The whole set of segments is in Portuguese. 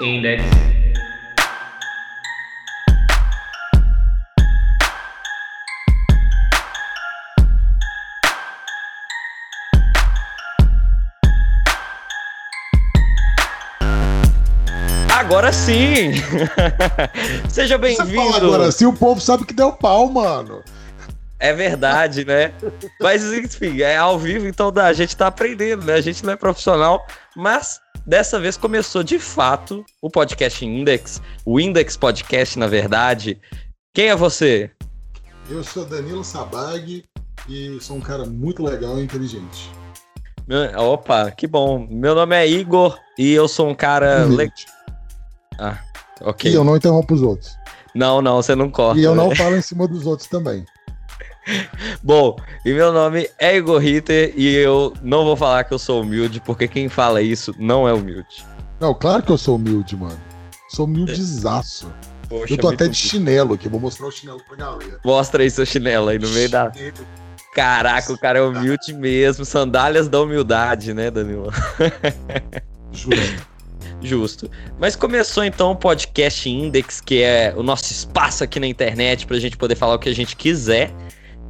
Index. Agora sim! Seja Você fala bem-vindo! agora sim, o povo sabe que deu pau, mano. É verdade, né? Mas enfim, é ao vivo, então a gente tá aprendendo, né? A gente não é profissional, mas dessa vez começou de fato o podcast Index, o Index Podcast, na verdade. Quem é você? Eu sou Danilo Sabag e sou um cara muito legal e inteligente. Opa, que bom. Meu nome é Igor e eu sou um cara. Le... Ah, ok. E eu não interrompo os outros. Não, não, você não corta. E eu né? não falo em cima dos outros também. Bom, e meu nome é Igor Ritter e eu não vou falar que eu sou humilde, porque quem fala isso não é humilde. Não, claro que eu sou humilde, mano. Sou humildezaço. Poxa, Eu tô até de chinelo aqui, vou mostrar o chinelo pra galera. Mostra aí seu chinelo aí no meio da. Caraca, o cara é humilde mesmo. Sandálias da humildade, né, Danilo? Juro. Justo. Mas começou então o podcast Index, que é o nosso espaço aqui na internet pra gente poder falar o que a gente quiser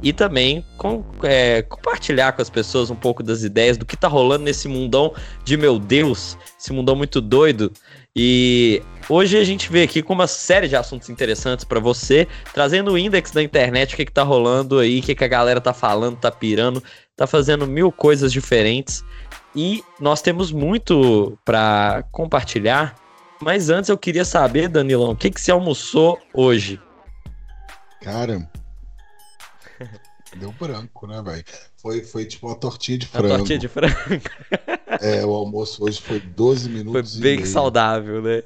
e também com- é, compartilhar com as pessoas um pouco das ideias do que tá rolando nesse mundão de meu Deus, esse mundão muito doido. E hoje a gente veio aqui com uma série de assuntos interessantes pra você, trazendo o index da internet, o que, que tá rolando aí, o que, que a galera tá falando, tá pirando, tá fazendo mil coisas diferentes. E nós temos muito pra compartilhar. Mas antes eu queria saber, Danilão, o que, que você almoçou hoje? Cara. Deu branco, né, velho? Foi, foi tipo uma tortinha de frango. tortinha de frango É, o almoço hoje foi 12 foi minutos. e bem saudável, né?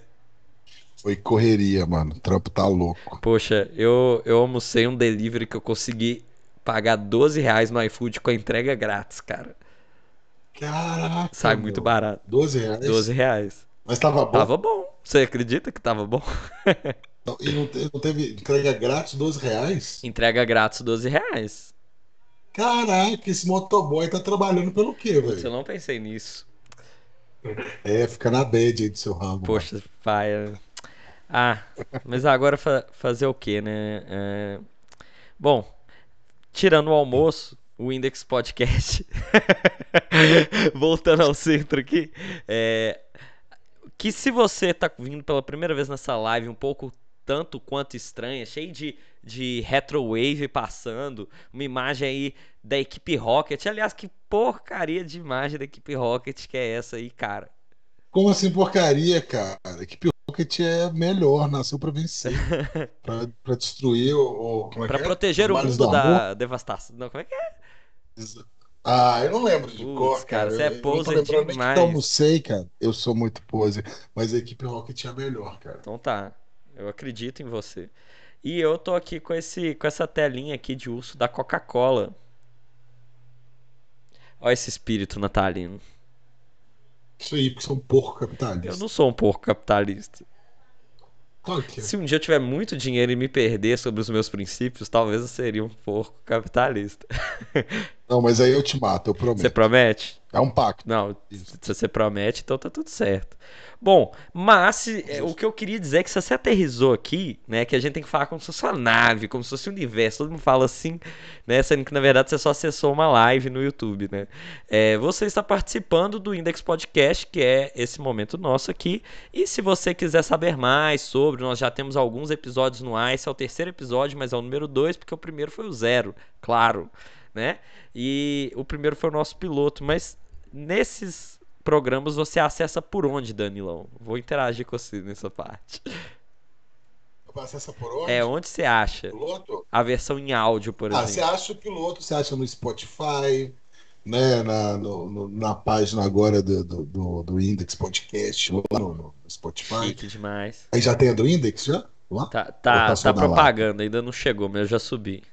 Foi correria, mano. O trampo tá louco. Poxa, eu, eu almocei um delivery que eu consegui pagar 12 reais no iFood com a entrega grátis, cara. Caraca. Sai meu. muito barato. 12 reais? 12 reais. Mas tava bom. Tava bom. Você acredita que tava bom? E não teve entrega grátis 12 reais? Entrega grátis 12 reais. Caraca, esse motoboy tá trabalhando pelo quê, Putz, eu velho? não pensei nisso. É, fica na bad aí do seu ramo. Poxa, pai. Ah, mas agora fa- fazer o quê, né? É, Bom, tirando o almoço, o Index Podcast. Voltando ao centro aqui. é, Que se você tá vindo pela primeira vez nessa live um pouco tanto quanto estranha, cheio de, de retrowave passando, uma imagem aí da equipe Rocket. Aliás, que porcaria de imagem da equipe Rocket que é essa aí, cara? Como assim porcaria, cara? Equipe Rocket é melhor, nasceu pra vencer. pra, pra destruir o. o- é Pra que é? proteger o Males mundo da devastação. Não, como é que é? Ah, eu não lembro de Putz, cor, cara, cara. você é Eu- eu poser que demais. eu almocei, cara. Eu sou muito pose. Mas a equipe Rocket é melhor, cara. Então tá. Eu acredito em você. E eu tô aqui com, esse, com essa telinha aqui de urso da Coca-Cola. Olha esse espírito natalino. Isso aí, porque são porco Eu capitalista. não sou um porco capitalista. Que é. Se um dia eu tiver muito dinheiro e me perder sobre os meus princípios, talvez eu seria um porco capitalista. Não, mas aí eu te mato, eu Você prometo. promete? É um pacto. Não, se você promete, então tá tudo certo. Bom, mas se- é, o que eu queria dizer é que se você aterrizou aqui, né, que a gente tem que falar como se fosse uma nave, como se fosse um universo, todo mundo fala assim, né, sendo que na verdade você só acessou uma live no YouTube, né. É, você está participando do Index Podcast, que é esse momento nosso aqui, e se você quiser saber mais sobre, nós já temos alguns episódios no ar, esse é o terceiro episódio, mas é o número dois, porque o primeiro foi o zero, claro, né, e o primeiro foi o nosso piloto, mas nesses programas você acessa por onde, Danilão? Vou interagir com você nessa parte. Você essa por onde? É, onde você acha Piloto? a versão em áudio, por Ah, você exemplo? acha o piloto, você acha no Spotify, né? Na, no- no- na página agora do, do, do, do Index Podcast, lá no, no Spotify. Chique demais. Aí já tem a do Index já? Lá? Tá, tá, tá propaganda, ainda não chegou, mas eu já subi.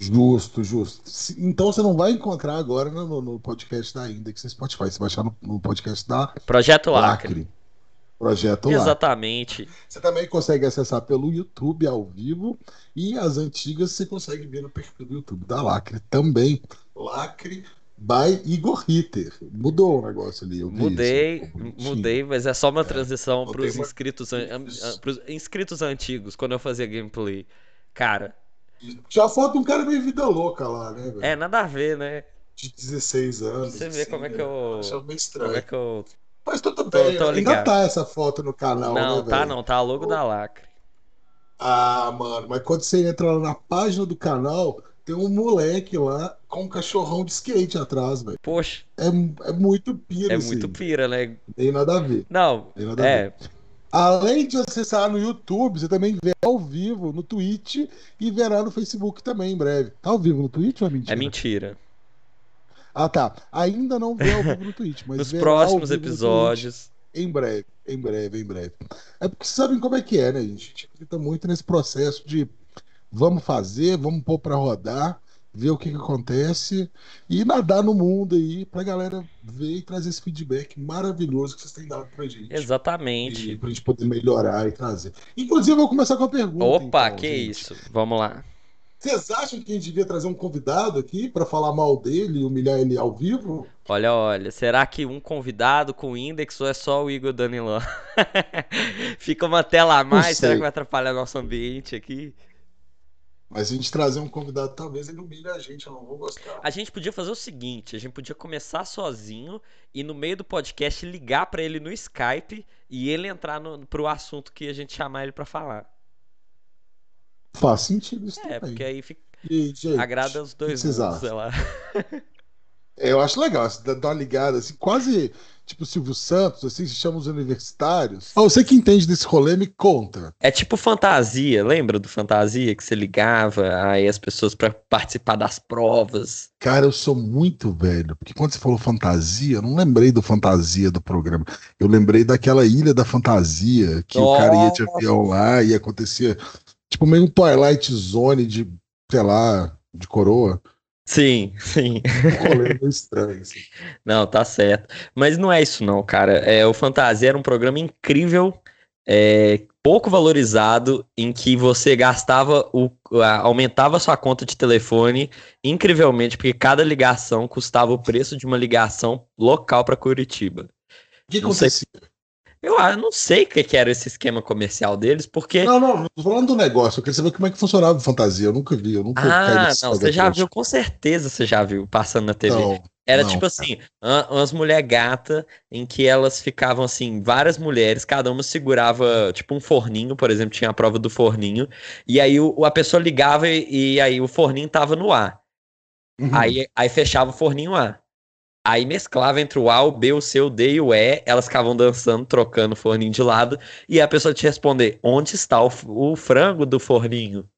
Justo, justo. Então você não vai encontrar agora no, no- podcast da Index no Spotify. Você vai achar no, no podcast da Projeto Lacre. Lacre. Projeto. Exatamente. Você também consegue acessar pelo YouTube ao vivo e as antigas você consegue ver no perfil do YouTube da Lacre também. Lacre by Igor Ritter. Mudou o negócio ali. Eu mudei, mudei, mas é só uma é, transição para os inscritos, an... inscritos antigos, quando eu fazia gameplay. Cara. Já foto um cara meio vida louca lá, né? Véio? É, nada a ver, né? De 16 anos. Você vê assim, como é que eu. Acho meio estranho. Como é que eu. Mas tudo bem, tô, tô ainda tá essa foto no canal, não, né, tá não, tá logo da lacre. Ah, mano, mas quando você entra na página do canal, tem um moleque lá com um cachorrão de skate atrás, velho. Poxa. É, é muito pira, É assim. muito pira, né? Tem nada a ver. Não, nada é. Além de acessar no YouTube, você também vê ao vivo no Twitch e verá no Facebook também em breve. Tá ao vivo no Twitch ou é mentira? É mentira. Ah, tá. Ainda não vê ao vivo no Twitch, mas Nos próximos episódios. Em breve, em breve, em breve. É porque sabem como é que é, né, gente? A gente acredita muito nesse processo de vamos fazer, vamos pôr para rodar, ver o que, que, acontece e nadar no mundo aí pra galera ver e trazer esse feedback maravilhoso que vocês têm dado pra gente. Exatamente. E pra gente poder melhorar e trazer. Inclusive, eu vou começar com a pergunta. Opa, então, que gente. isso. Vamos lá. Vocês acham que a gente devia trazer um convidado aqui para falar mal dele e humilhar ele ao vivo? Olha, olha, será que um convidado com index ou é só o Igor Danilão? Fica uma tela a mais, será que vai atrapalhar nosso ambiente aqui? Mas se a gente trazer um convidado, talvez ele humilhe a gente, eu não vou gostar. A gente podia fazer o seguinte: a gente podia começar sozinho e no meio do podcast ligar para ele no Skype e ele entrar no, pro assunto que a gente chamar ele para falar. Faz sentido isso é, também. porque aí fica... e, gente, agrada os dois mundos, sei lá. É, eu acho legal, dar uma ligada, assim, quase tipo Silvio Santos, assim, se chama os universitários. Ah, você que entende desse rolê, me conta. É tipo fantasia, lembra do fantasia que você ligava aí as pessoas para participar das provas? Cara, eu sou muito velho, porque quando você falou fantasia, eu não lembrei do fantasia do programa. Eu lembrei daquela ilha da fantasia, que Nossa. o cara ia de avião lá e acontecia tipo meio um Twilight Zone de, sei lá, de coroa. Sim, sim. Um estranho. Assim. Não, tá certo. Mas não é isso não, cara. É, o Fantasia era um programa incrível, é, pouco valorizado, em que você gastava o. aumentava a sua conta de telefone incrivelmente, porque cada ligação custava o preço de uma ligação local para Curitiba. O que acontecia? Eu, eu não sei o que, que, era esse esquema comercial deles, porque. Não, não, tô falando do negócio. Eu queria saber como é que funcionava a fantasia. Eu nunca vi, eu nunca Ah, não, você já viu, com certeza você já viu passando na TV. Não, era não, tipo assim, umas mulher gata em que elas ficavam assim, várias mulheres, cada uma segurava tipo um forninho, por exemplo, tinha a prova do forninho, e aí o, a pessoa ligava e, e aí o forninho tava no ar. Uhum. Aí, aí fechava o forninho A. Aí mesclava entre o A, o B, o C, o D e o E. Elas ficavam dançando, trocando o forninho de lado. E a pessoa te responder: onde está o, o frango do forninho?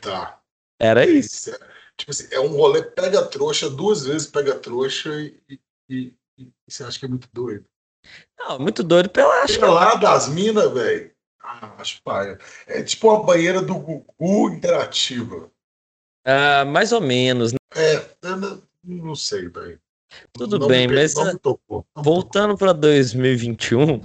Tá. Era isso. É, tipo assim, é um rolê pega trouxa, duas vezes pega trouxa e, e, e, e você acha que é muito doido. Não, muito doido pela acho. lá das minas, velho. Ah, acho paia. É tipo uma banheira do Gugu interativa. Ah, mais ou menos. Né? É, não sei, velho. Tudo não bem, mas voltando para 2021,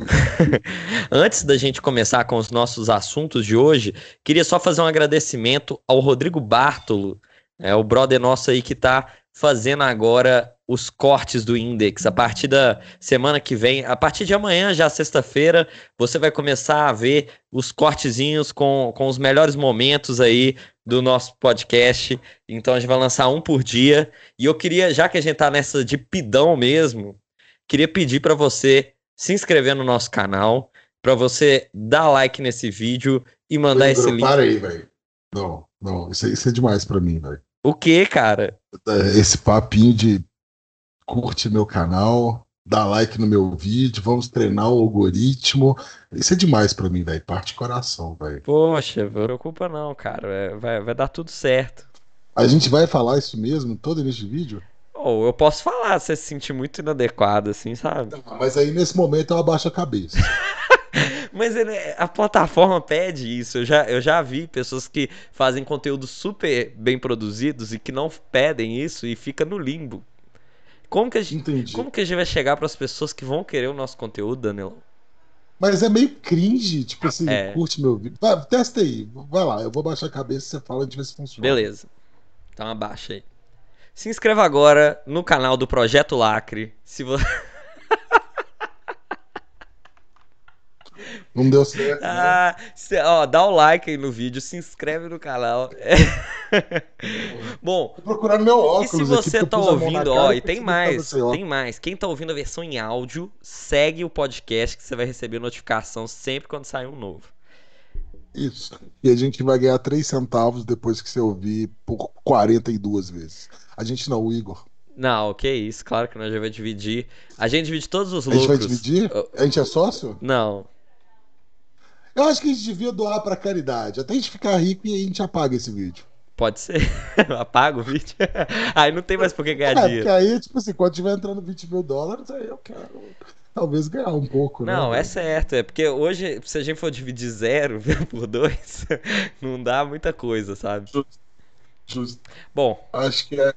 antes da gente começar com os nossos assuntos de hoje, queria só fazer um agradecimento ao Rodrigo Bartolo, é o brother nosso aí que está fazendo agora os cortes do Index. A partir da semana que vem, a partir de amanhã, já sexta-feira, você vai começar a ver os cortezinhos com, com os melhores momentos aí do nosso podcast. Então a gente vai lançar um por dia. E eu queria, já que a gente tá nessa de pidão mesmo, queria pedir para você se inscrever no nosso canal, para você dar like nesse vídeo e mandar esse link. Para aí, velho. Não, não, isso, isso é demais para mim, velho. O que, cara? Esse papinho de curte meu canal, dá like no meu vídeo, vamos treinar o algoritmo. Isso é demais para mim, velho. Parte coração, velho. Poxa, não preocupa não, cara. É, vai, vai dar tudo certo. A gente vai falar isso mesmo todo neste vídeo? Ou oh, eu posso falar, você se sentir muito inadequado, assim, sabe? Mas aí nesse momento eu abaixo a cabeça. Mas ele, a plataforma pede isso. Eu já, eu já vi pessoas que fazem conteúdo super bem produzidos e que não pedem isso e fica no limbo. Como que a gente, Entendi. como que a gente vai chegar para as pessoas que vão querer o nosso conteúdo, Danilo? Mas é meio cringe, tipo assim, é. curte meu vídeo. Vai, testa aí, vai lá, eu vou baixar a cabeça e você fala, gente vê se funciona. Beleza. Então abaixa aí. Se inscreva agora no canal do Projeto Lacre. Se você. Não deu certo. né? Ah, cê- ó, dá o like aí no vídeo, se inscreve no canal. Bom, Tô procurando meu e óculos se aqui, você porque tá ouvindo, ó, e e tem mais, tem mais. Quem tá ouvindo a versão em áudio, segue o podcast que você vai receber notificação sempre quando sair um novo. Isso. E a gente vai ganhar 3 centavos depois que você ouvir por 42 vezes. A gente não, o Igor. Não, que isso, claro que nós já vai dividir. A gente divide todos os A gente vai lucros. dividir? A gente é sócio? Não, Eu acho que a gente devia doar pra caridade. Até a gente ficar rico e a gente apaga esse vídeo. pode ser. Apaga o vídeo. Aí não tem mais por que ganhar É, porque dinheiro. aí, tipo assim, quando tiver entrando 20 mil dólares, aí eu quero talvez ganhar um pouco, né? Não, é certo. É porque hoje, se a gente for dividir zero por dois, não dá muita coisa, sabe? Justo. Bom, Acho que é.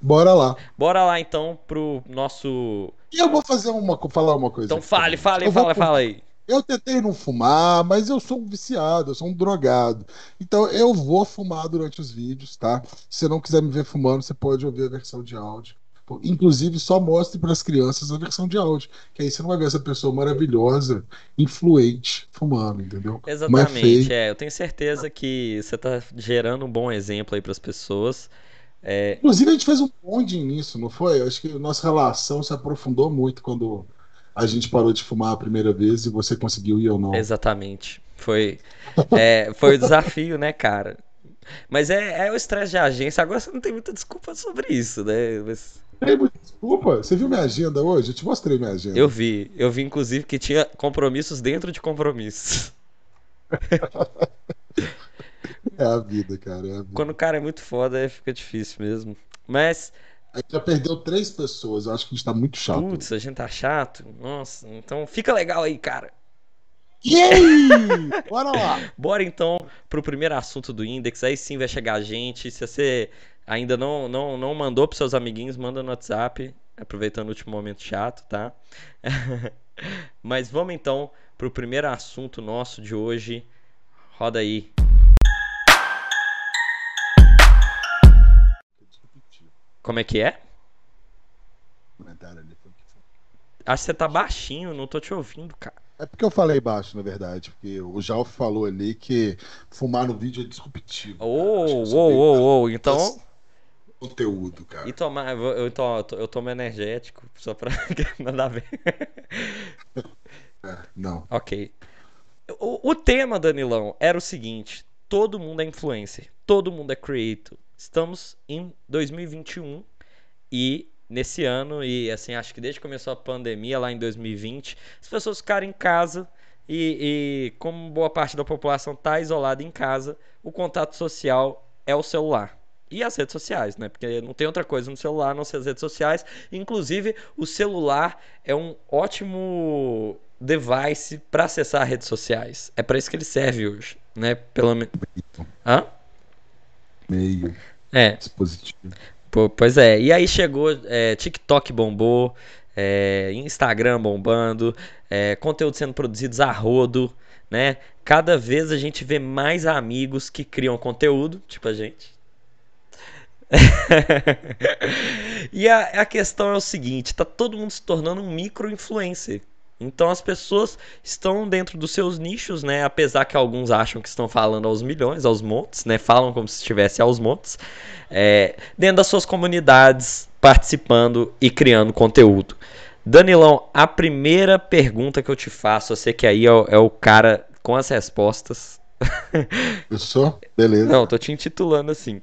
Bora lá. bora lá então pro nosso. E eu vou fazer uma, falar uma coisa. Então fale, fale, Eu vou fala aí. Eu tentei não fumar, mas eu sou um viciado, eu sou um drogado. Então eu vou fumar durante os vídeos, tá? Se você não quiser me ver fumando, você pode ouvir a versão de áudio. Inclusive, só mostre para as crianças a versão de áudio, que aí você não vai ver essa pessoa maravilhosa, influente, fumando, entendeu? É Exatamente, é. Eu tenho certeza que você tá gerando um bom exemplo aí pras pessoas. É, Inclusive, a gente fez um bonding nisso, não foi? Eu acho que a nossa relação se aprofundou muito quando a gente parou de fumar a primeira vez e você conseguiu ir ou não. exatamente. Foi, é, foi o desafio, né, cara? Mas é, é o estresse de agência. Agora você não tem muita desculpa sobre isso, né? Mas Ei, mas Desculpa, você viu minha agenda hoje? Eu te mostrei minha agenda. eu vi, eu vi inclusive que tinha compromissos dentro de compromissos. É a vida, cara. É a vida. Quando o cara é muito foda, fica difícil mesmo. Mas, A gente já perdeu três pessoas. Eu acho que a gente tá muito chato. putz, a gente tá chato. Nossa, então fica legal aí, cara. Aí? Bora lá. Bora então pro primeiro assunto do Index. Aí sim vai chegar a gente. Se você ainda não, não, não mandou pros seus amiguinhos, manda no WhatsApp. Aproveitando o último momento chato, tá? Mas vamos então pro primeiro assunto nosso de hoje. Roda aí. Como é que é? Comentário ali. Acho que você tá baixinho, não tô te ouvindo, cara. É porque eu falei baixo, na verdade. Porque o Jalf falou ali que fumar no vídeo é disruptivo. Bem ô, ô. Então. Conteúdo, cara. E tomar, eu, vou- eu, to- eu to- eu tomo energético, só pra nada a ver. É, não. Ok. O, o tema, Danilão, era o seguinte: todo mundo é influencer, todo mundo é creator. Estamos em 2021 e nesse ano, e assim, acho que desde que começou a pandemia, lá em 2020, as pessoas ficaram em casa e, e como boa parte da população está isolada em casa, o contato social é o celular. E as redes sociais, né? Porque não tem outra coisa no celular a não ser as redes sociais. Inclusive, o celular é um ótimo device para acessar redes sociais. É para isso que ele serve hoje, né? Pelo menos. Hã? Meio É, dispositivo. pô, pois é. E aí chegou, é, TikTok bombou, é, Instagram bombando, é, conteúdo sendo produzidos a rodo, né? Cada vez a gente vê mais amigos que criam conteúdo, tipo a gente. e a, a questão é o seguinte: tá todo mundo se tornando um micro-influencer. Então as pessoas estão dentro dos seus nichos, né? Apesar que alguns acham que estão falando aos milhões, aos montes, né? Falam como se estivesse aos montes. É, dentro das suas comunidades, participando e criando conteúdo. Danilão, a primeira pergunta que eu te faço, você que aí é o, é o cara com as respostas. Eu sou? Beleza. Não, tô te intitulando assim.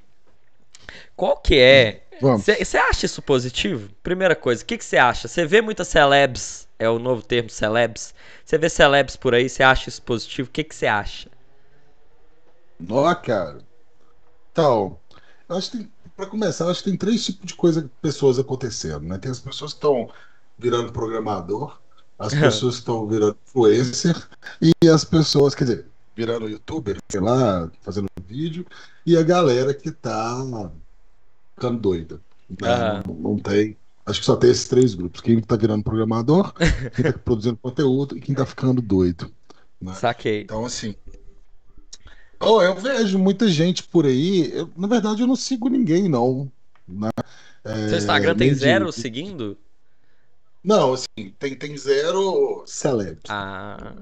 Qual que é? Você acha isso positivo? Primeira coisa, o que você acha? Você vê muitas celebs, é o novo termo celebs. Você vê celebs por aí, você acha isso positivo? O que você acha? Ó, cara. Então, eu acho que tem, pra começar, eu acho que tem três tipos de coisa, pessoas acontecendo, né? Tem as pessoas que estão virando programador, as pessoas que estão virando influencer e as pessoas, quer dizer, virando youtuber, sei lá, fazendo vídeo, e a galera que tá ficando doida. né? Aham. Não, não tem. Acho que só tem esses três grupos: quem tá virando programador, quem tá produzindo conteúdo e quem tá ficando doido. né? Saquei. Então, assim. Oh, eu vejo muita gente por aí. eu- na verdade, eu não sigo ninguém, não. né? É, Seu Instagram tem nem de- zero seguindo? Não, assim, tem, tem zero celebs. Ah,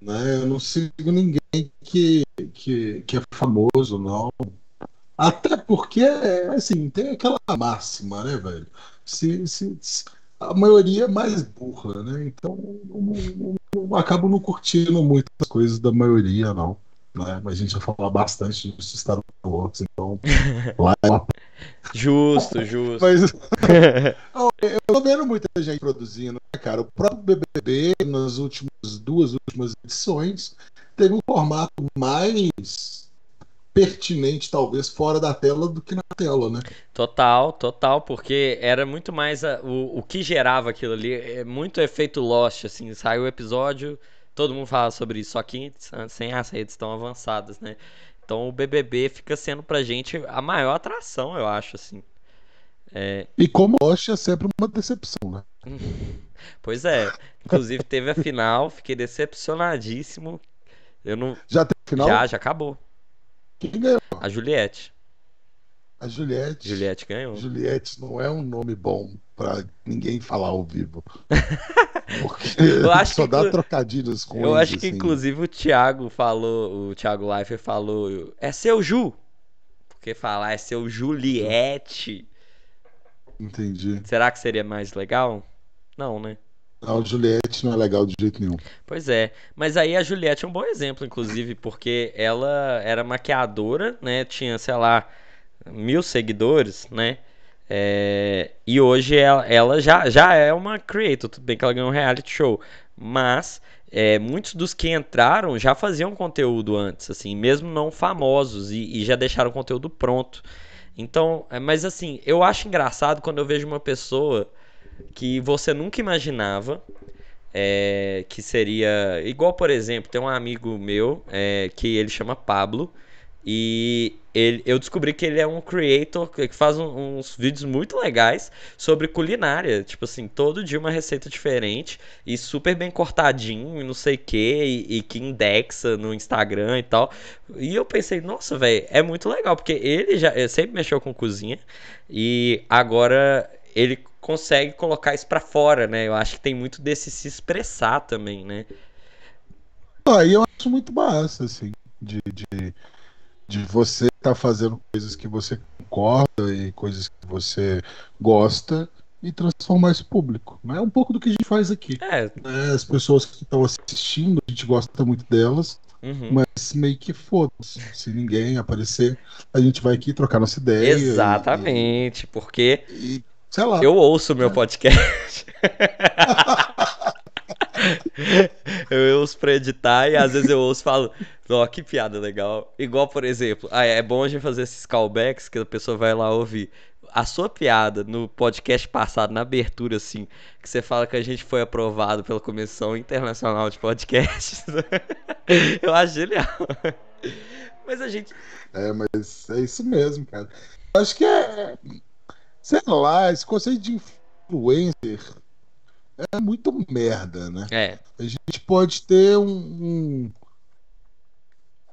né? Eu não sigo ninguém que, que, que é famoso, não. Até porque, assim, tem aquela máxima, né, velho? Se, se, se- a maioria é mais burra, né? Então, eu não, não- não- acabo não curtindo muitas coisas da maioria, não. Né? Mas a gente vai falar bastante disso Star Wars, então lá é uma... justo, justo. Mas eu tô vendo muita gente produzindo, né, cara? O próprio BBB, nas últimas duas últimas edições, teve um formato mais pertinente, talvez, fora da tela do que na tela, né? Total, total, porque era muito mais a- o, o que gerava aquilo ali, é muito efeito Lost, assim, saiu o episódio, todo mundo fala sobre isso, só que sem as redes tão avançadas, né? Então o BBB fica sendo pra gente a maior atração, eu acho, assim. E como Lost é sempre uma decepção, né? Pois é, inclusive teve a final, fiquei decepcionadíssimo. Eu não. Já tem final? Já, já acabou. Quem ganhou? A Juliette. A Juliette. Juliette ganhou. Juliette não é um nome bom pra ninguém falar ao vivo. Porque Eu acho só que dá trocadilhos com Eu acho que assim. inclusive o Thiago falou, o Thiago Leifert falou, é seu Ju. Porque falar é seu Juliette. Entendi. Será que seria mais legal? Não, né? Não, Juliette não é legal de jeito nenhum. Pois é, mas aí a Juliette é um bom exemplo, inclusive, porque ela era maquiadora, né? Tinha, sei lá, mil seguidores, né? É, e hoje ela, ela já, já é uma creator, tudo bem que ela ganhou um reality show, mas é, muitos dos que entraram já faziam conteúdo antes, assim, mesmo não famosos, e, e já deixaram o conteúdo pronto. Então, é, mas assim, eu acho engraçado quando eu vejo uma pessoa que você nunca imaginava é, que seria igual, por exemplo, tem um amigo meu é, que ele chama Pablo e ele, eu descobri que ele é um creator que faz um- uns vídeos muito legais sobre culinária, tipo assim, todo dia uma receita diferente e super bem cortadinho e não sei o que e, que indexa no Instagram e tal. E eu pensei, nossa, velho, é muito legal porque ele já ele sempre mexeu com cozinha e agora ele consegue colocar isso pra fora, né? Eu acho que tem muito desse se expressar também, né? Aí eu acho muito massa, assim, de, de, de você estar fazendo coisas que você concorda e coisas que você gosta e transformar isso público. né? É um pouco do que a gente faz aqui. É, né? As pessoas que estão assistindo, a gente gosta muito delas, uhum. mas meio que foda-se. Se ninguém aparecer, a gente vai aqui trocar nossa ideia. e- exatamente, porque E, e, sei lá. eu ouço o meu podcast. eu ouço pra editar e às vezes eu ouço e falo, ó, que piada legal. Igual, por exemplo, ah, é bom a gente fazer esses callbacks que a pessoa vai lá ouvir. A sua piada no podcast passado, na abertura, assim, que você fala que a gente foi aprovado pela Comissão Internacional de Podcasts. eu acho genial. Mas a gente. É, mas é isso mesmo, cara. Acho que é. Sei lá, esse conceito de influencer é muito merda, né? É, A gente pode ter um. um-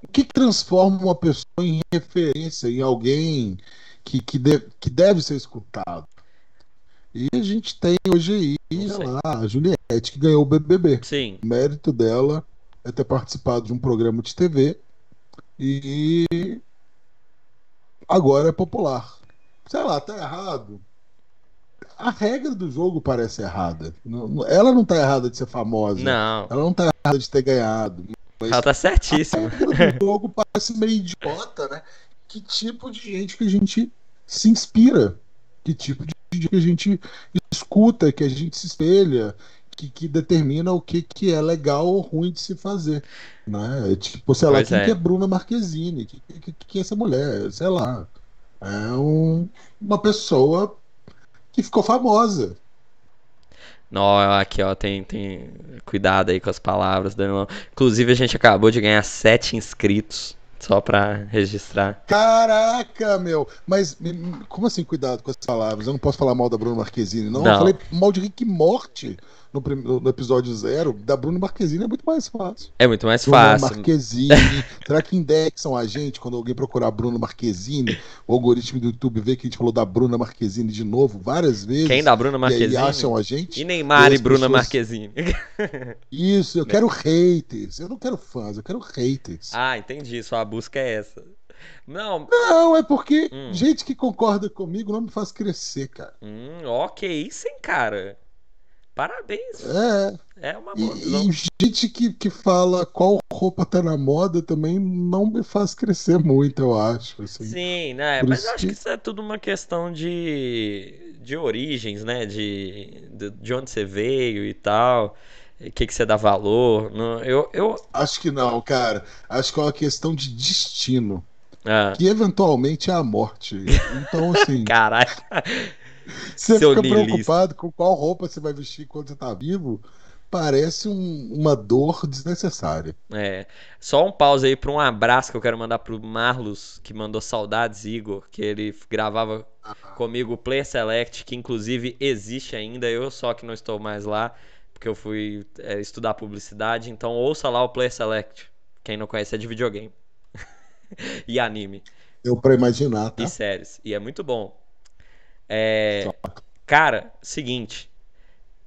O que transforma uma pessoa em referência, em alguém que, que, de- que deve ser escutado? E a gente tem hoje aí, sei. lá, a Juliette, que ganhou o BBB. sim. O mérito dela é ter participado de um programa de TV e agora é popular. Sei lá, tá errado. A regra do jogo parece errada. Ela não tá errada de ser famosa. Não, Ela não tá errada de ter ganhado. Ela tá certíssima. a regra do jogo parece meio idiota, né? Que tipo de gente que a gente se inspira? Que tipo de gente que a gente escuta, que a gente se espelha, que, que determina o que, que é legal ou ruim de se fazer. Né? Tipo, sei lá, Pois quem é. que é Bruna Marquezine? Que, que, que é essa mulher? Sei lá. É um- uma pessoa que ficou famosa. Não, aqui ó, tem, tem cuidado aí com as palavras, Danilão. Inclusive a gente acabou de ganhar sete inscritos, só pra registrar. Caraca, meu! Mas como assim, cuidado com as palavras? Eu não posso falar mal da Bruna Marquezine, não. Não. Eu falei mal de Rick Morte. No, no, episódio zero, da Bruna Marquezine é muito mais fácil. É muito mais Bruna fácil. Marquezine. será que indexam a gente quando alguém procurar Bruna Marquezine? O algoritmo do YouTube vê que a gente falou da Bruna Marquezine de novo várias vezes. Quem da Bruna Marquezine? E acham a gente. E Neymar e, Bruna pessoas... Marquezine. Isso, eu quero haters. Eu não quero fãs, eu quero haters. Ah, entendi. Sua busca é essa. Não. Não, é porque hum. gente que concorda comigo não me faz crescer, cara. Hum, ok, sim, cara. Parabéns. É. É uma e, e, gente que, que fala qual roupa tá na moda também não me faz crescer muito, eu acho. Assim. Sim, né? Por Mas eu acho que... que isso é tudo uma questão de, de origens, né? De, de, de onde você veio e tal. O que, que você dá valor. Eu, eu... Acho que não, cara. Acho que é uma questão de destino. Ah. Que eventualmente é a morte. Então, assim. Caralho. Você Seu fica preocupado com qual roupa você vai vestir quando você tá vivo. Parece um, uma dor desnecessária. É. Só um pause aí para um abraço que eu quero mandar pro Marlos, que mandou saudades, Igor, que ele gravava ah. comigo o Player Select, que inclusive existe ainda, eu só que não estou mais lá, porque eu fui é, estudar publicidade. Então ouça lá o Player Select. Quem não conhece é de videogame. e anime. Deu pra imaginar, tá? E séries. E é muito bom. É, cara, seguinte.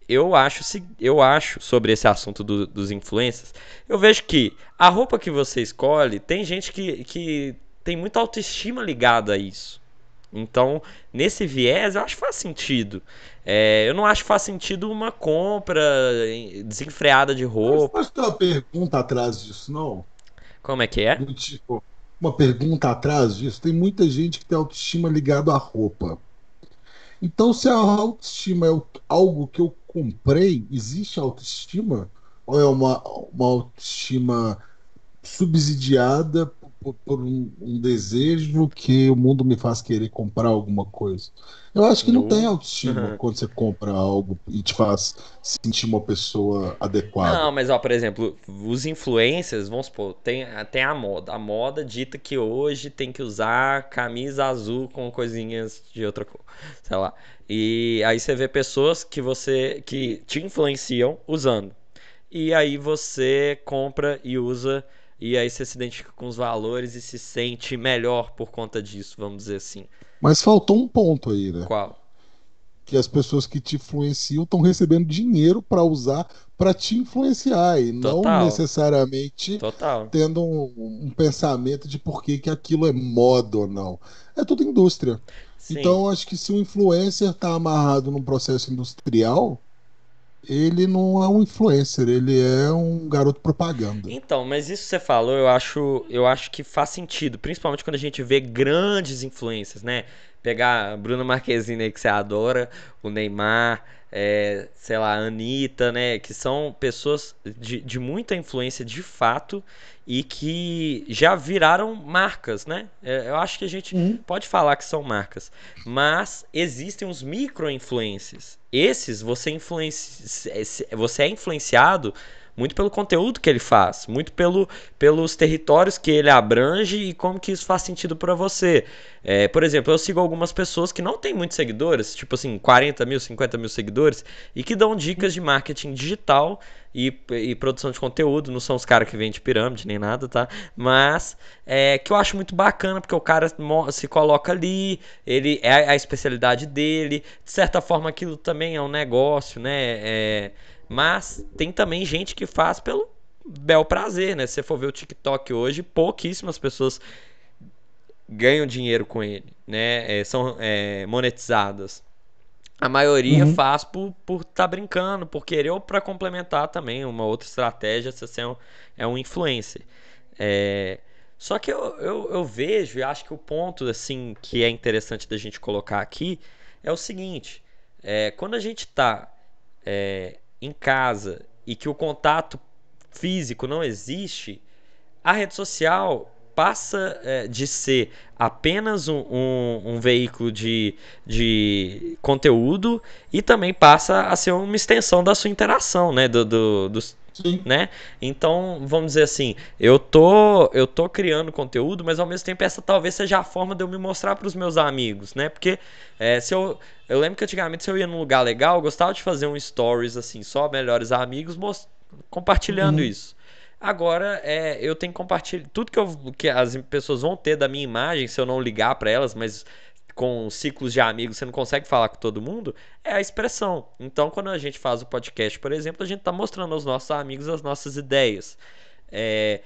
Eu acho, eu acho sobre esse assunto do, dos influencers. Eu vejo que a roupa que você escolhe tem gente que, que tem muita autoestima ligada a isso. Então, nesse viés, eu acho que faz sentido. É, eu não acho que faz sentido uma compra desenfreada de roupa. Mas, mas tem uma pergunta atrás disso, não? Como é que é? Tipo, uma pergunta atrás disso. Tem muita gente que tem autoestima ligada à roupa. Então, se a autoestima é algo que eu comprei, existe autoestima? Ou é uma, uma autoestima subsidiada por, por um, um, desejo que o mundo me faz querer comprar alguma coisa. Eu acho que não, não tem autoestima uhum. quando você compra algo e te faz sentir uma pessoa adequada. Não, mas ó, por exemplo, os influencers, vamos supor, tem, tem a moda. A moda dita que hoje tem que usar camisa azul com coisinhas de outra cor, sei lá. E aí você vê pessoas que você que te influenciam usando. E aí você compra e usa e aí você se identifica com os valores e se sente melhor por conta disso, vamos dizer assim. Mas faltou um ponto aí, né? Qual? Que as pessoas que te influenciam estão recebendo dinheiro para usar para te influenciar e Total. não necessariamente Total. tendo um, um, pensamento de por que, que aquilo é moda ou não. É tudo indústria. Sim. Então, acho que se o influencer está amarrado num processo industrial, ele não é um influencer, ele é um garoto propaganda. Então, mas isso que você falou, eu acho, eu acho que faz sentido, principalmente quando a gente vê grandes influências, né? Pegar Bruno Marquezine aí que você adora, o Neymar, é, sei lá, a Anitta, né? Que são pessoas de, de muita influência de fato e que já viraram marcas, né? É, eu acho que a gente uhum. pode falar que são marcas, mas existem os micro-influencers. Esses você influencia, você é influenciado muito pelo conteúdo que ele faz, muito pelo, pelos territórios que ele abrange e como que isso faz sentido para você. É, por exemplo, eu sigo algumas pessoas que não têm muitos seguidores, tipo assim, 40 mil, 50 mil seguidores, e que dão dicas de marketing digital e, e produção de conteúdo. Não são os caras que vendem pirâmide nem nada, tá? Mas é, que eu acho muito bacana, porque o cara se coloca ali, ele é a especialidade dele, de certa forma aquilo também é um negócio, né? É, mas tem também gente que faz pelo bel prazer, né? Se você for ver o TikTok hoje, pouquíssimas pessoas ganham dinheiro com ele, né? É, são é, monetizadas. A maioria uhum. faz por estar por tá brincando, por querer ou para complementar também uma outra estratégia, se você é um, é um influencer. É, só que eu, eu, eu, vejo e acho que o ponto assim que é interessante da gente colocar aqui é o seguinte: é, quando a gente está é, em casa e que o contato físico não existe, a rede social passa é, de ser apenas um, um, um, veículo de, de conteúdo e também passa a ser uma extensão da sua interação, né? Do, do, dos, Sim. né? Então, vamos dizer assim, eu tô eu tô criando conteúdo, mas ao mesmo tempo essa talvez seja a forma de eu me mostrar para os meus amigos, né? Porque é, se eu eu lembro que antigamente se eu ia num lugar legal, eu gostava de fazer um stories assim, só melhores amigos, most... compartilhando Uhum. isso. Agora, é, eu tenho que compartilhar tudo que, eu, que as pessoas vão ter da minha imagem, se eu não ligar para elas, mas com ciclos de amigos você não consegue falar com todo mundo, é a expressão. Então, quando a gente faz o podcast, por exemplo, a gente está mostrando aos nossos amigos as nossas ideias. É,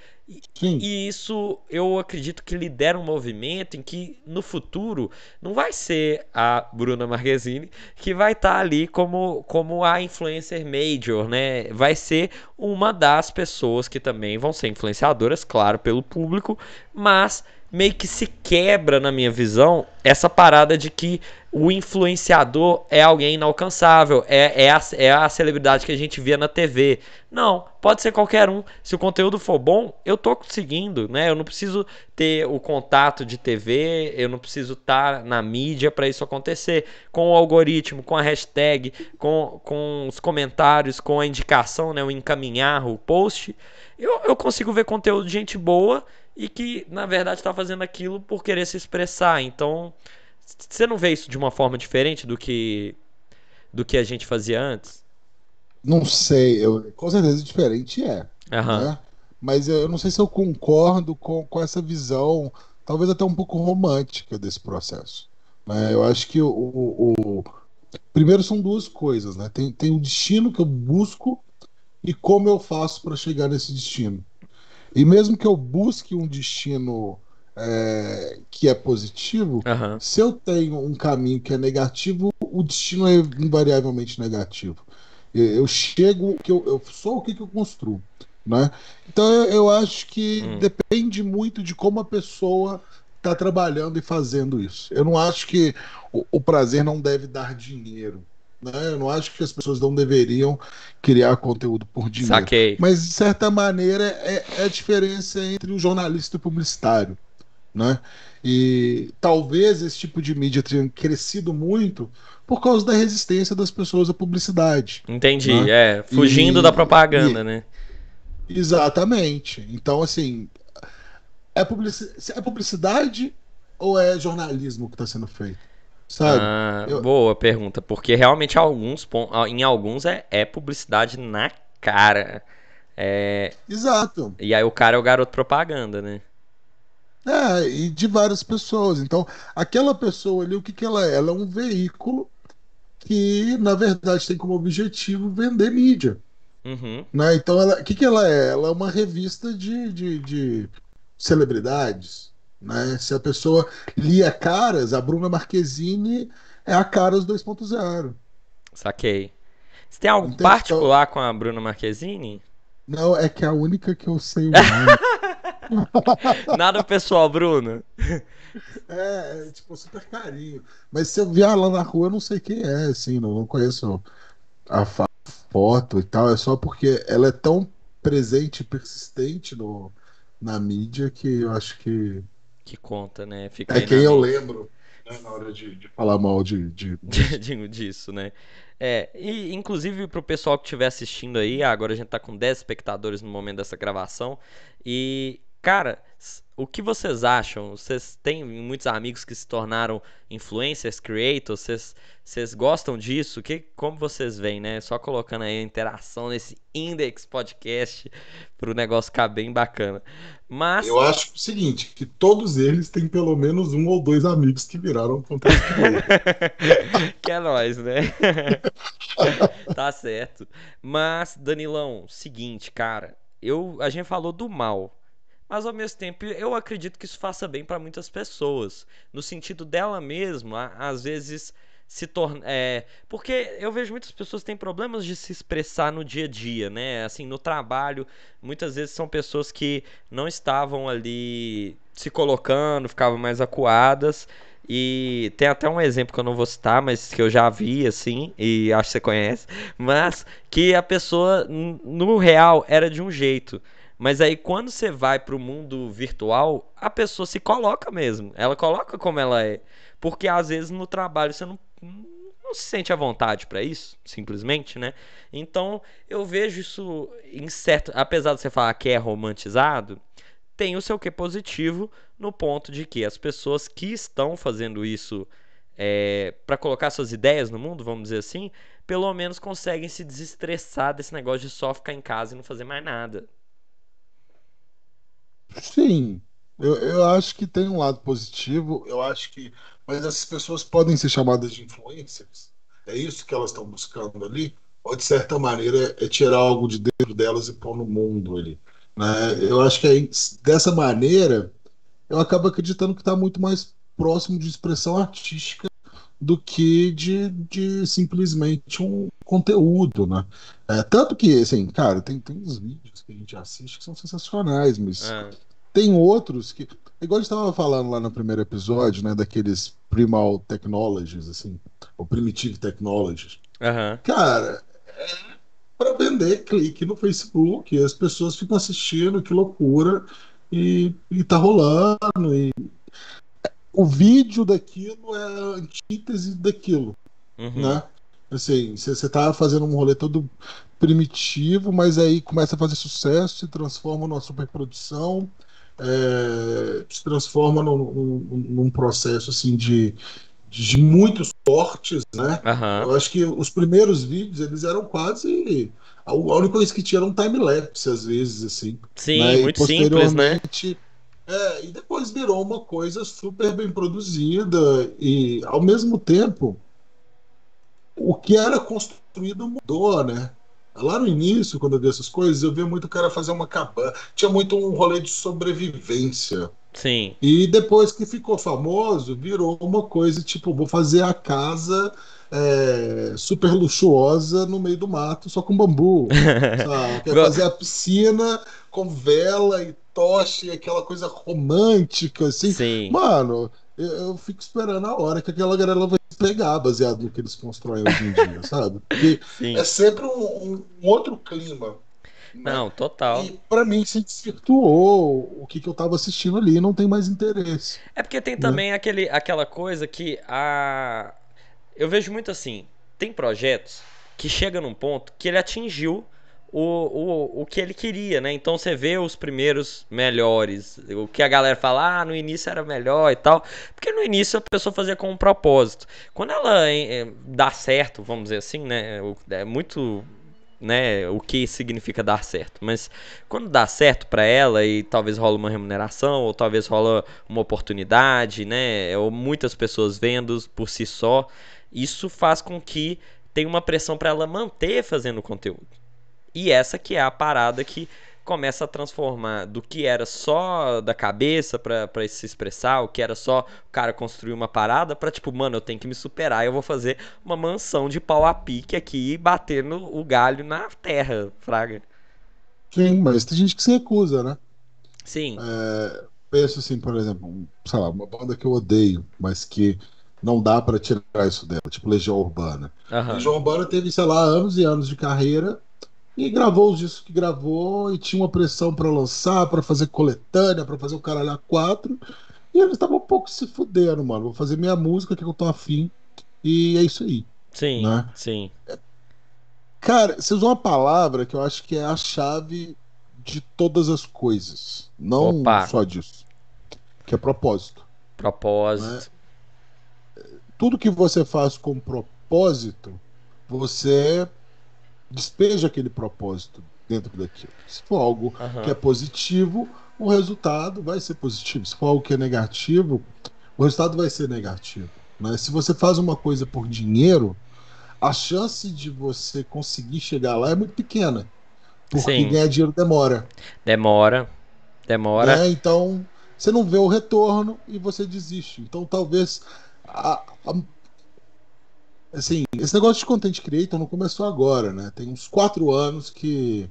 Sim. e isso eu acredito que lidera um movimento em que no futuro não vai ser a Bruna Marquezine que vai estar ali como, como a influencer major, né? Vai ser uma das pessoas que também vão ser influenciadoras, claro, pelo público, mas meio que se quebra na minha visão essa parada de que o influenciador é alguém inalcançável, é, é, a, é a celebridade que a gente via na TV. Não, pode ser qualquer um. Se o conteúdo for bom, eu tô seguindo, né? Eu não preciso ter o contato de TV, eu não preciso estar na mídia para isso acontecer. Com o algoritmo, com a hashtag, com, com os comentários, com a indicação, né? O encaminhar o post, eu, eu consigo ver conteúdo de gente boa e que na verdade está fazendo aquilo por querer se expressar. Então, você não vê isso de uma forma diferente do que do que a gente fazia antes? Não sei, eu, com certeza diferente é. Aham. né? Mas eu não sei se eu concordo com, com essa visão, talvez até um pouco romântica desse processo. né? Eu acho que o, o- o- primeiro são duas coisas, né? Tem, tem o destino que eu busco e como eu faço para chegar nesse destino. E mesmo que eu busque um destino é, que é positivo, Aham. se eu tenho um caminho que é negativo, o destino é invariavelmente negativo. Eu, eu chego, que eu, eu sou o que, que eu construo, né? Então eu, eu acho que Hum. depende muito de como a pessoa está trabalhando e fazendo isso. Eu não acho que o, o prazer não deve dar dinheiro, né? Eu não acho que as pessoas não deveriam criar conteúdo por dinheiro. Saquei. Mas, de certa maneira, é, é a diferença entre o jornalista e o publicitário. Né? E talvez esse tipo de mídia tenha crescido muito por causa da resistência das pessoas à publicidade. Entendi. Né? É, fugindo E- da propaganda, né? Exatamente. Então, assim, é, publici- é publicidade ou é jornalismo que está sendo feito? Sabe? Ah, Eu- boa pergunta, porque realmente alguns em alguns é, é publicidade na cara. É, Exato. e aí o cara é o garoto propaganda, né? É, e de várias pessoas. Então, aquela pessoa ali, o que que ela é? Ela é um veículo que, na verdade, tem como objetivo vender mídia. Uhum. né? Então, o que, que ela é? Ela é uma revista de, de, de celebridades. Né? Se a pessoa lia Caras, a Bruna Marquezine é a Caras 2.0. Saquei. Você tem algo Entende? particular com a Bruna Marquezine? Não, é que é a única que eu sei o nome. Nada pessoal, Bruno. é, é, tipo, super carinho. Mas se eu vier ela na rua, eu não sei quem é, assim, não, não conheço a foto e tal. É só porque ela é tão presente e persistente no, na mídia que eu acho que Que conta, né? Fica É quem eu mente. lembro né, na hora de, de falar mal de, de- disso, né? É, e inclusive pro pessoal que estiver assistindo aí, agora a gente tá com 10 espectadores no momento dessa gravação. E, cara, o que vocês acham? Vocês têm muitos amigos que se tornaram influencers, creators? Vocês, vocês gostam disso? Que, como vocês veem, né? Só colocando aí a interação nesse Index Podcast pro negócio ficar bem bacana. Mas. Eu acho o seguinte, que todos eles têm pelo menos um ou dois amigos que viraram conteúdo que é nóis, né? tá certo. Mas, Danilão, seguinte, cara, eu, a gente falou do mal. Mas ao mesmo tempo, eu acredito que isso faça bem pra muitas pessoas. No sentido dela mesma, às vezes se torna. É, porque eu vejo muitas pessoas que têm problemas de se expressar no dia a dia, né? Assim, no trabalho, muitas vezes são pessoas que não estavam ali se colocando, ficavam mais acuadas. E tem até um exemplo que eu não vou citar, mas que eu já vi, assim, e acho que você conhece. Mas que a pessoa, no real, era de um jeito. Mas aí quando você vai pro mundo virtual, a pessoa se coloca mesmo. Ela coloca como ela é. Porque às vezes no trabalho você não, não se sente à vontade para isso, simplesmente, né? Então, eu vejo isso em certo, apesar de você falar que é romantizado, tem o seu que positivo no ponto de que as pessoas que estão fazendo isso é, para colocar suas ideias no mundo, vamos dizer assim, pelo menos conseguem se desestressar desse negócio de só ficar em casa e não fazer mais nada. Sim, eu, eu acho que tem um lado positivo, eu acho que. Mas essas pessoas podem ser chamadas de influencers. É isso que elas estão buscando ali? Ou de certa maneira é tirar algo de dentro delas e pôr no mundo ali? Né? Eu acho que é, dessa maneira eu acabo acreditando que está muito mais próximo de expressão artística do que de, de simplesmente um conteúdo, né? É, tanto que, assim, cara, tem, tem uns vídeos que a gente assiste que são sensacionais, mas é. tem outros que. Igual a gente estava falando lá no primeiro episódio, né? Daqueles Primal Technologies, assim, ou Primitive Technologies. Uhum. Cara, é para vender clique no Facebook, as pessoas ficam assistindo, que loucura, e, e tá rolando, e o vídeo daquilo é a antítese daquilo, uhum. né? Assim, você tá fazendo um rolê todo primitivo, mas aí começa a fazer sucesso, se transforma numa superprodução, é, se transforma num, num, num, processo assim de, de muitos cortes, né? Uhum. Eu acho que os primeiros vídeos eles eram quase a única coisa que tinha era um time-lapse, às vezes, assim. Sim, né? muito simples, né? É, e depois virou uma coisa super bem produzida e, ao mesmo tempo, o que era construído mudou, né? Lá no início, quando eu vi essas coisas, eu via muito o cara fazer uma cabana. Tinha muito um rolê de sobrevivência. Sim. E depois que ficou famoso, virou uma coisa tipo, vou fazer a casa é, super luxuosa no meio do mato, só com bambu. Quer fazer a piscina com vela e tocha e aquela coisa romântica, assim. Sim. Mano, eu, eu, fico esperando a hora que aquela galera vai pegar, baseado no que eles constroem hoje em dia, sabe? Porque Sim. é sempre um, um outro clima. Né? Não, total. E pra mim se desvirtuou o que, que eu tava assistindo ali, não tem mais interesse. É porque tem né? também aquele, aquela coisa que a. Eu vejo muito assim, tem projetos que chega num ponto que ele atingiu o, o, o que ele queria, né? Então você vê os primeiros melhores, o que a galera fala, ah, no início era melhor e tal, porque no início a pessoa fazia com um propósito. Quando ela é, dá certo, vamos dizer assim, né? É muito né, o que significa dar certo. Mas quando dá certo para ela e talvez rola uma remuneração ou talvez rola uma oportunidade, né, ou muitas pessoas vendo por si só, isso faz com que tenha uma pressão para ela manter fazendo conteúdo. E essa que é a parada que começa a transformar do que era só da cabeça para se expressar, o que era só o cara construir uma parada, para tipo, mano, eu tenho que me superar, eu vou fazer uma mansão de pau a pique aqui e bater no, o galho na terra, fraga. Sim, mas tem gente que se recusa, né? Sim. É, penso assim, por exemplo, sei lá, uma banda que eu odeio, mas que não dá para tirar isso dela, tipo Legião Urbana. Uhum. Legião Urbana teve, sei lá, anos e anos de carreira e gravou os discos que gravou e tinha uma pressão para lançar, para fazer coletânea, para fazer o caralho a quatro. E eles estavam um pouco se fudendo, mano. Vou fazer minha música que eu tô afim. E é isso aí. Sim, né? sim. Cara, você usou uma palavra que eu acho que é a chave de todas as coisas. Não Opa. só disso. Que é propósito. Propósito. Né? Tudo que você faz com propósito, você despeja aquele propósito dentro daquilo. Se for algo uhum. que é positivo, o resultado vai ser positivo. Se for algo que é negativo, o resultado vai ser negativo. Né? Se você faz uma coisa por dinheiro, a chance de você conseguir chegar lá é muito pequena. Porque Sim. ganhar dinheiro demora. Demora. Demora. Né? Então, você não vê o retorno e você desiste. Então, talvez a, a, assim, esse negócio de content creator não começou agora, né? Tem uns quatro anos que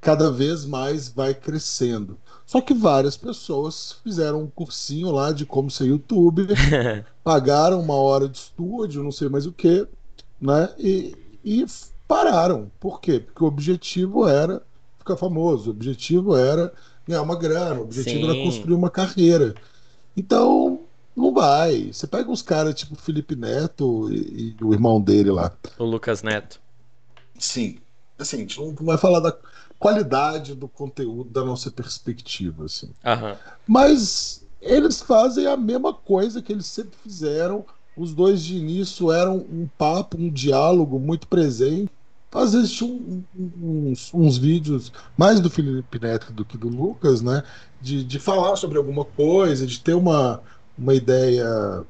cada vez mais vai crescendo. Só que várias pessoas fizeram um cursinho lá de como ser youtuber, pagaram uma hora de estúdio, não sei mais o que, né? E, e pararam. Por quê? Porque o objetivo era ficar famoso, o objetivo era ganhar uma grana, o objetivo Sim. era construir uma carreira. Então, Não vai. Você pega uns caras tipo Felipe Neto e, e, o irmão dele lá. O Lucas Neto. Sim. Assim, a gente não vai falar da qualidade do conteúdo da nossa perspectiva, assim. Aham. Mas eles fazem a mesma coisa que eles sempre fizeram. Os dois de início eram um papo, um diálogo muito presente. Às vezes tinha um, uns, uns, vídeos, mais do Felipe Neto do que do Lucas, né? De, de falar sobre alguma coisa, de ter uma, uma ideia.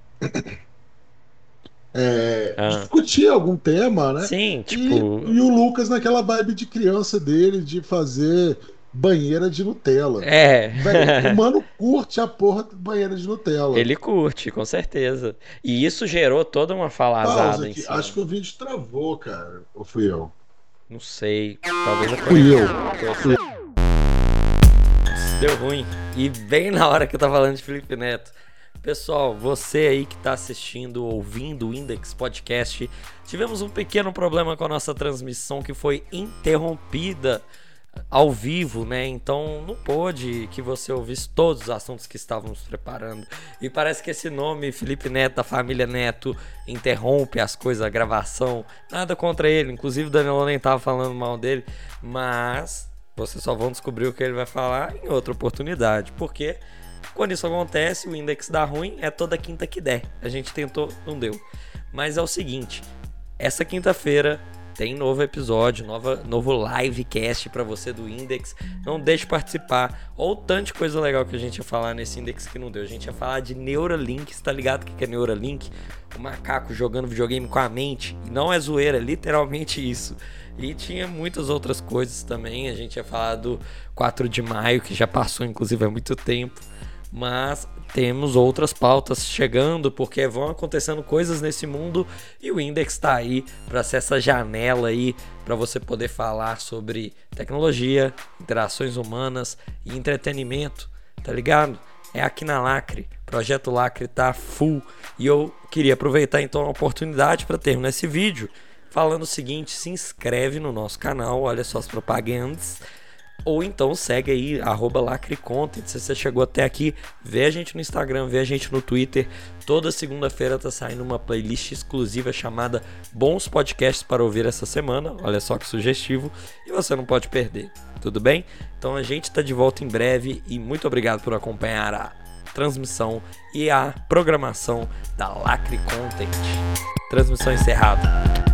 É, ah. discutir algum tema, né? Sim, tipo. E, e, o Lucas naquela vibe de criança dele, de fazer banheira de Nutella. É. o mano curte a porra de banheira de Nutella. Ele curte, com certeza. E isso gerou toda uma falazada em cima. Acho que o vídeo travou, cara. Ou fui eu? Não sei. Talvez eu Fui eu. Fui eu. Deu ruim. E bem na hora que eu tava falando de Felipe Neto. Pessoal, você aí que está assistindo, ouvindo o Index Podcast, tivemos um pequeno problema com a nossa transmissão que foi interrompida ao vivo, né? Então não pôde que você ouvisse todos os assuntos que estávamos preparando. E parece que esse nome, Felipe Neto, da família Neto, interrompe as coisas, a gravação. Nada contra ele, inclusive o Danilo nem estava falando mal dele, mas vocês só vão descobrir o que ele vai falar em outra oportunidade, porque quando isso acontece, o index dá ruim, é toda quinta que der. A gente tentou, não deu. Mas é o seguinte, essa quinta-feira tem novo episódio, nova, novo livecast para você do Index. Não deixe de participar. Ou tanta coisa legal que a gente ia falar nesse Index que não deu. A gente ia falar de Neuralink, está ligado o que é Neuralink? O macaco jogando videogame com a mente. Não é zoeira, é literalmente isso. E tinha muitas outras coisas também. A gente ia falar do 4 de maio, que já passou inclusive há muito tempo mas temos outras pautas chegando porque vão acontecendo coisas nesse mundo e o Index está aí para ser essa janela aí para você poder falar sobre tecnologia, interações humanas e entretenimento, tá ligado? É aqui na Lacre. Projeto Lacre tá full e eu queria aproveitar então a oportunidade para terminar esse vídeo falando o seguinte: se inscreve no nosso canal, olha só as propagandas ou então segue aí, arroba LacreContent. Se você chegou até aqui, vê a gente no Instagram, vê a gente no Twitter. Toda segunda-feira tá saindo uma playlist exclusiva chamada Bons Podcasts para ouvir essa semana. Olha só que sugestivo. E você não pode perder, tudo bem? Então a gente tá de volta em breve e muito obrigado por acompanhar a transmissão e a programação da Lacre Content. Transmissão encerrada.